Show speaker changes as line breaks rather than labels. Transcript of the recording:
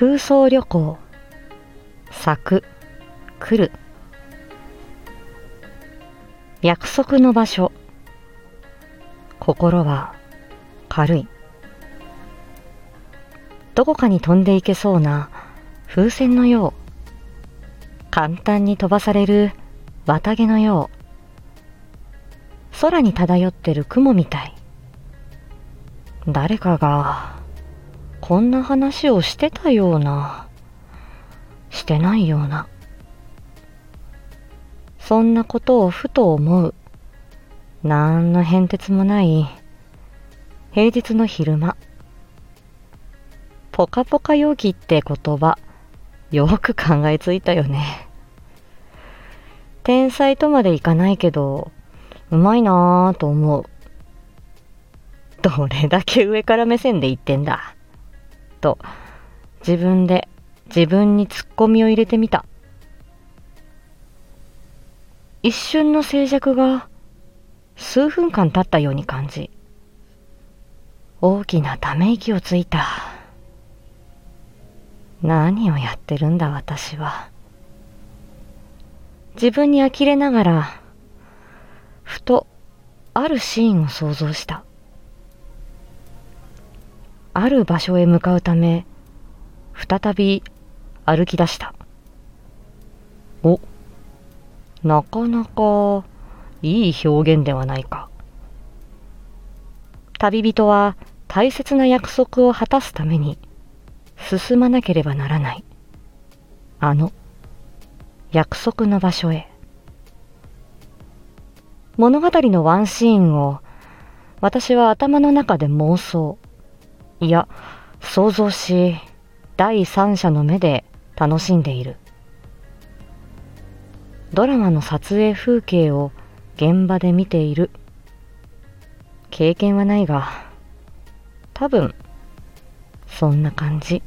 空想旅行。咲く来る。約束の場所。心は軽い。どこかに飛んでいけそうな風船のよう。簡単に飛ばされる綿毛のよう。空に漂ってる雲みたい。誰かがこんな話をしてたような。してないような。そんなことをふと思う。なんの変哲もない。平日の昼間。ポカポカ陽気って言葉。よく考えついたよね。天才とまでいかないけどうまいなぁと思う。どれだけ上から目線で言ってんだ。と自分で自分にツッコミを入れてみた。一瞬の静寂が数分間経ったように感じ大きなため息をついた。何をやってるんだ私は。自分に呆れながらふとあるシーンを想像した。ある場所へ向かうため再び歩き出した。おなかなかいい表現ではないか。旅人は大切な約束を果たすために進まなければならない。あの約束の場所へ。物語のワンシーンを私は頭の中で妄想。いや想像し第三者の目で楽しんでいるドラマの撮影風景を現場で見ている経験はないが多分そんな感じ。